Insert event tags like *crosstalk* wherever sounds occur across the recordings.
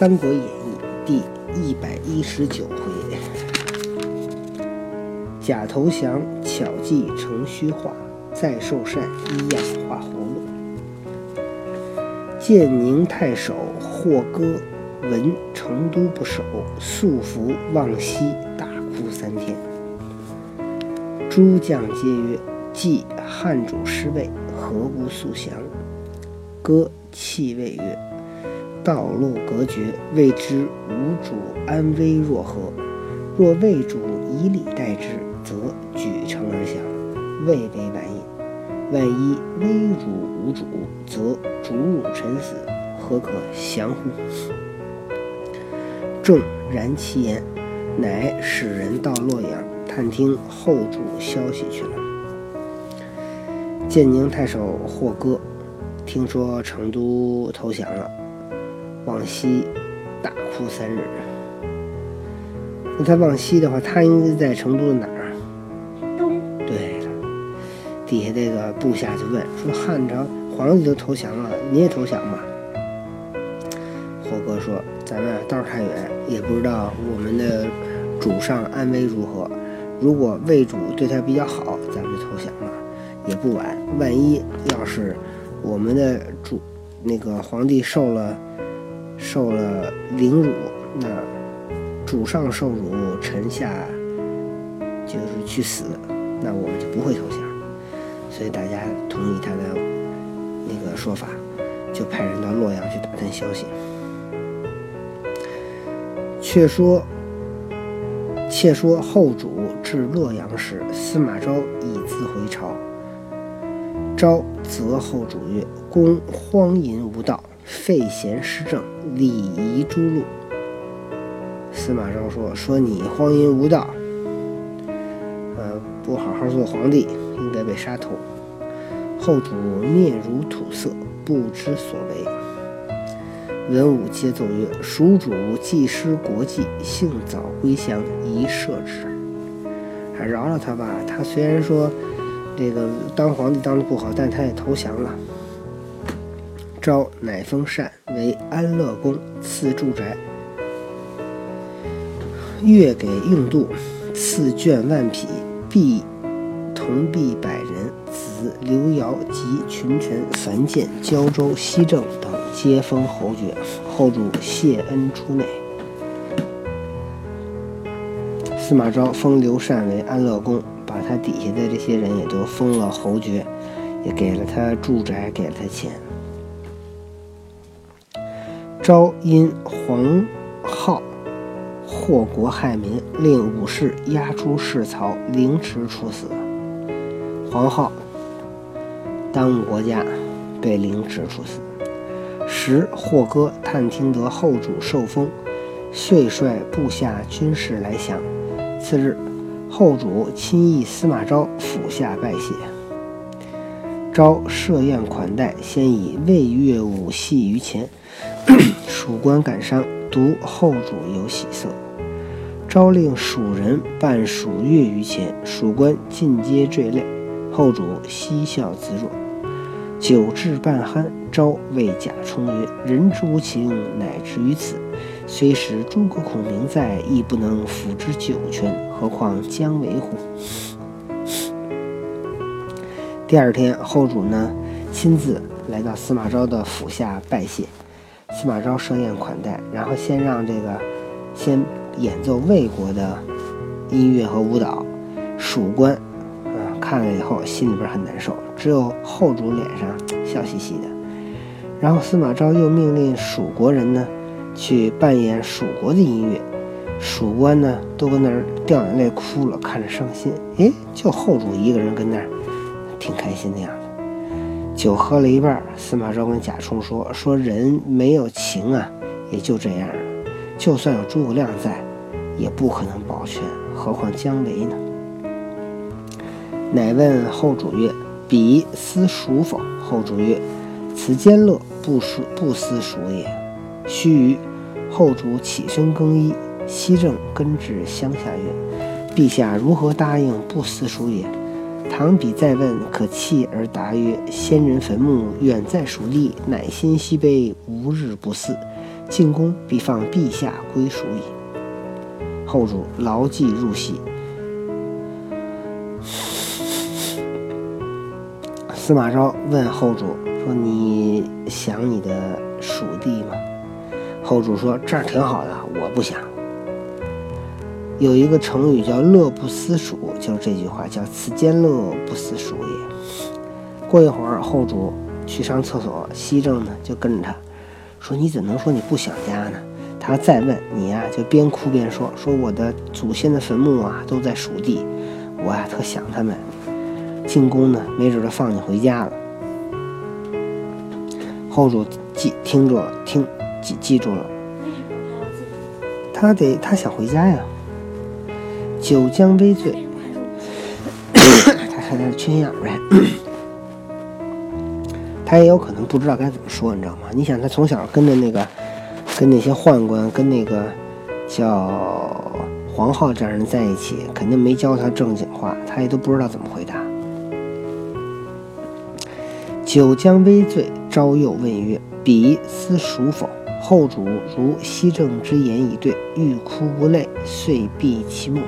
三国演义》第一百一十九回：假投降，巧计成虚化；再受禅，一样画葫芦。建宁太守霍哥闻成都不守，素服望西，大哭三天。诸将皆曰：“既汉主失位，何不速降？”哥泣谓曰：“道路隔绝，未知吾主安危若何？若魏主以礼待之，则举城而降，未为晚矣。万一危辱吾主，则主辱臣死，何可降乎？”众然其言，乃使人到洛阳探听后主消息去了。建宁太守霍哥。听说成都投降了，往西大哭三日。那他往西的话，他应该在成都的哪儿？东。对了，底下这个部下就问说：“汉朝皇帝都投降了，你也投降吧？”霍哥说：“咱们道太远，也不知道我们的主上安危如何。如果魏主对他比较好，咱们就投降了，也不晚。万一要是……”我们的主那个皇帝受了受了凌辱，那主上受辱，臣下就是去死，那我们就不会投降。所以大家同意他的那个说法，就派人到洛阳去打探消息。却说，且说后主至洛阳时，司马昭已自回朝。昭则后主曰：“公荒淫无道，废贤失政，礼仪诸路。”司马昭说：“说你荒淫无道，呃，不好好做皇帝，应该被杀头。”后主面如土色，不知所为。文武皆奏曰：“蜀主既失国计，幸早归降，宜赦之。”还饶了他吧。他虽然说。这个当皇帝当的不好，但他也投降了。昭乃封禅为安乐公，赐住宅，月给用度，赐绢万匹，币铜币百人。子刘尧及群臣樊建、胶州、西郑等皆封侯爵。后主谢恩出内。司马昭封刘禅为安乐公。把他底下的这些人也都封了侯爵，也给了他住宅，给了他钱。昭因黄皓祸国害民，令武士押出市曹，凌迟处死。黄皓耽误国家，被凌迟处死。时霍哥探听得后主受封，遂率部下军士来降。次日。后主亲诣司马昭府下拜谢，昭设宴款待，先以魏乐舞戏于前。蜀官感伤，独后主有喜色。朝令蜀人伴蜀乐于前，蜀官尽皆坠泪。后主嬉笑自若。酒至半酣，朝谓贾充曰：“人之无情，乃至于此。”虽使诸葛孔明在，亦不能辅之九泉，何况姜维乎？第二天，后主呢亲自来到司马昭的府下拜谢，司马昭设宴款待，然后先让这个先演奏魏国的音乐和舞蹈，蜀官啊看了以后心里边很难受，只有后主脸上笑嘻嘻的。然后司马昭又命令蜀国人呢。去扮演蜀国的音乐，蜀官呢都跟那儿掉眼泪哭了，看着伤心。哎，就后主一个人跟那儿挺开心的样子。酒喝了一半，司马昭跟贾充说：“说人没有情啊，也就这样了。就算有诸葛亮在，也不可能保全，何况姜维呢？”乃问后主曰：“彼思蜀否？”后主曰：“此间乐不属不思蜀也。”须臾。后主起身更衣，西正跟至乡下曰：“陛下如何答应不思蜀也？”唐比再问，可泣而答曰：“先人坟墓远在蜀地，乃心西悲，无日不思。进宫必放陛下归属矣。后主牢记入戏。司马昭问后主说：“你想你的蜀地吗？”后主说：“这儿挺好的，我不想。”有一个成语叫“乐不思蜀”，就是这句话，叫“此间乐，不思蜀也”。过一会儿，后主去上厕所，西正呢就跟着他说：“你怎能说你不想家呢？”他再问你呀，就边哭边说：“说我的祖先的坟墓啊都在蜀地，我呀特想他们。进宫呢，没准就放你回家了。”后主记听住了，听记记住了。他得他想回家呀。九江微醉，*coughs* 他还在缺心眼呗。*coughs* 他也有可能不知道该怎么说，你知道吗？你想，他从小跟着那个，跟那些宦官，跟那个叫黄浩这样人在一起，肯定没教他正经话，他也都不知道怎么回答。九江微醉，朝又问曰：“彼思孰否？”后主如西正之言以对，欲哭无泪，遂闭其目。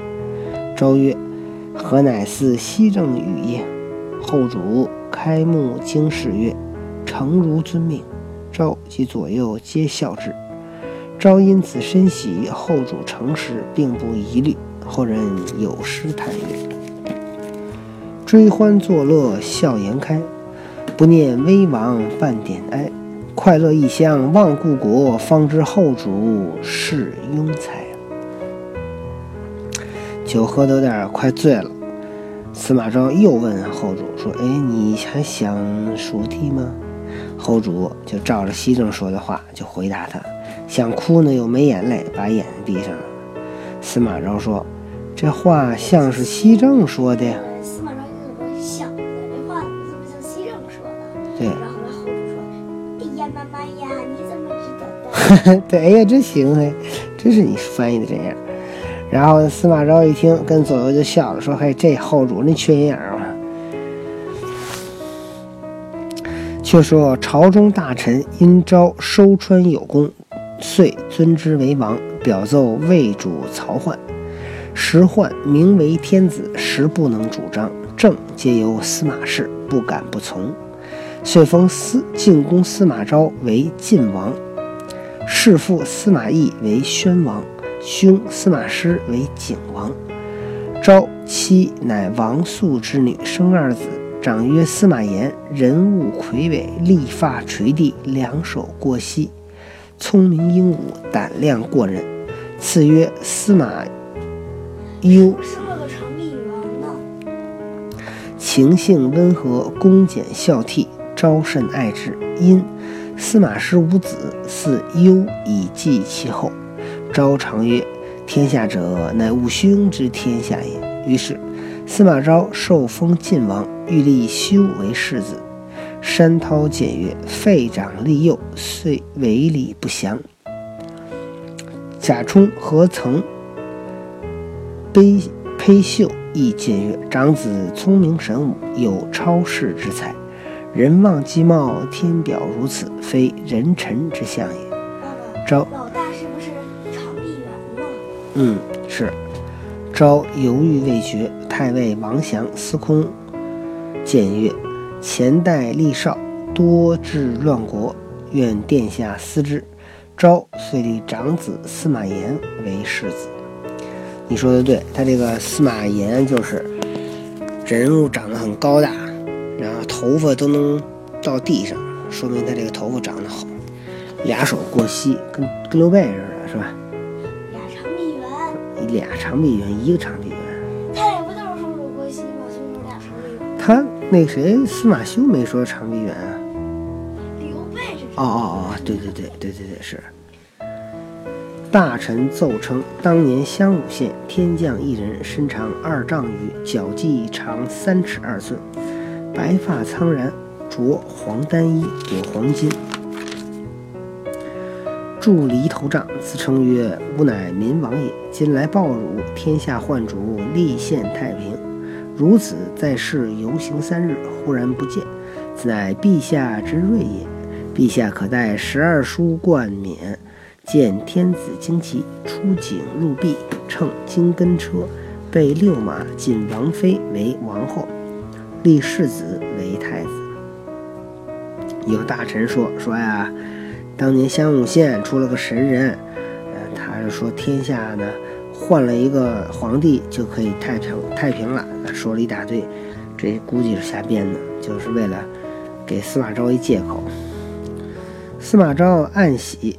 昭曰：“何乃似西正语也？”后主开目惊视曰：“诚如遵命。”昭及左右皆笑之。昭因此深喜后主诚实，并不疑虑。后人有诗叹曰：“追欢作乐笑颜开，不念危亡半点哀。快乐异乡忘故国，方知后主是庸才。”酒喝得有点快醉了，司马昭又问后主说：“哎，你还想蜀地吗？”后主就照着西正说的话，就回答他：“想哭呢，又没眼泪，把眼睛闭上了。”司马昭说：“这话像是西正说的。”司马昭就说：“想的这话怎么像西正说的？”对。然后来后主说：“哎呀，妈妈呀，你怎么知道的？” *laughs* 对，哎呀，真行哎，真是你翻译的这样。然后司马昭一听，跟左右就笑了，说：“嘿，这后主那缺心眼儿啊！”却说朝中大臣因昭收川有功，遂尊之为王，表奏魏主曹奂。时奂名为天子，实不能主张，政皆由司马氏，不敢不从，遂封司进宫司马昭为晋王，弑父司马懿为宣王。兄司马师为景王，昭妻乃王肃之女，生二子，长曰司马炎，人物魁伟，立发垂地，两手过膝，聪明英武，胆量过人，赐曰司马攸。生了个长臂猿呢。情性温和，恭俭孝悌，昭甚爱之。因司马师无子，嗣攸以继其后。昭常曰：“天下者，乃吾兄之天下也。”于是，司马昭受封晋王，欲立修为世子。山涛谏曰：“废长立幼，遂为礼不祥。”贾充何曾卑裴秀亦谏曰：“长子聪明神武，有超世之才，人望其貌，天表如此，非人臣之相也。”昭。嗯，是。昭犹豫未决，太尉王祥、司空谏曰：“前代立少，多致乱国，愿殿下思之。”昭遂立长子司马炎为世子。你说的对，他这个司马炎就是人物长得很高大，然后头发都能到地上，说明他这个头发长得好，俩手过膝，跟跟刘备似的，是吧？俩长臂猿，一个长臂猿。他也不就是双手过膝吗？就说俩长臂猿。他那谁司马修没说长臂猿啊？刘备是。哦哦哦，对对对对对对是。大臣奏称，当年襄武县天降一人，身长二丈余，脚迹长三尺二寸，白发苍然，着黄单衣，裹黄巾。筑离头杖，自称曰：“吾乃民王也。今来报汝，天下患主，立宪太平。如此在世游行三日，忽然不见，此乃陛下之瑞也。陛下可带十二书冠冕，见天子旌旗，出井入壁，乘金根车，备六马，进王妃为王后，立世子为太子。有大臣说说呀，当年襄武县出了个神人，呃，他是说天下呢换了一个皇帝就可以太平太平了，说了一大堆，这估计是瞎编的，就是为了给司马昭一借口。司马昭暗喜，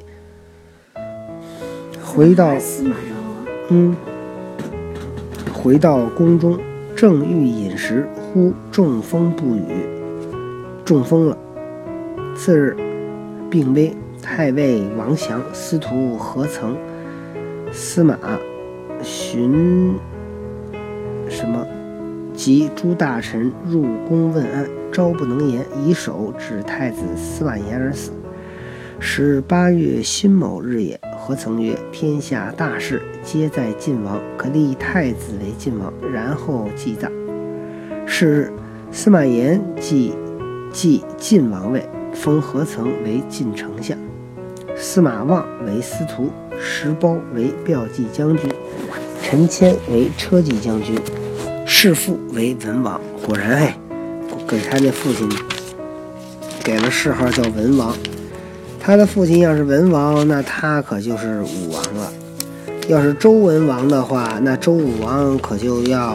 回到司马昭啊，嗯，回到宫中，正欲饮食，忽中风不语，中风了。次日，病危，太尉王祥、司徒何曾、司马荀什么及诸大臣入宫问安，昭不能言，以手指太子司马炎而死。是八月辛卯日也。何曾曰：“天下大事皆在晋王，可立太子为晋王，然后祭葬。”是日，司马炎继继晋王位，封何曾为晋丞相，司马望为司徒，石苞为骠骑将军，陈谦为车骑将军，世父为文王。果然，哎，给他那父亲给了谥号叫文王。他的父亲要是文王，那他可就是武王了；要是周文王的话，那周武王可就要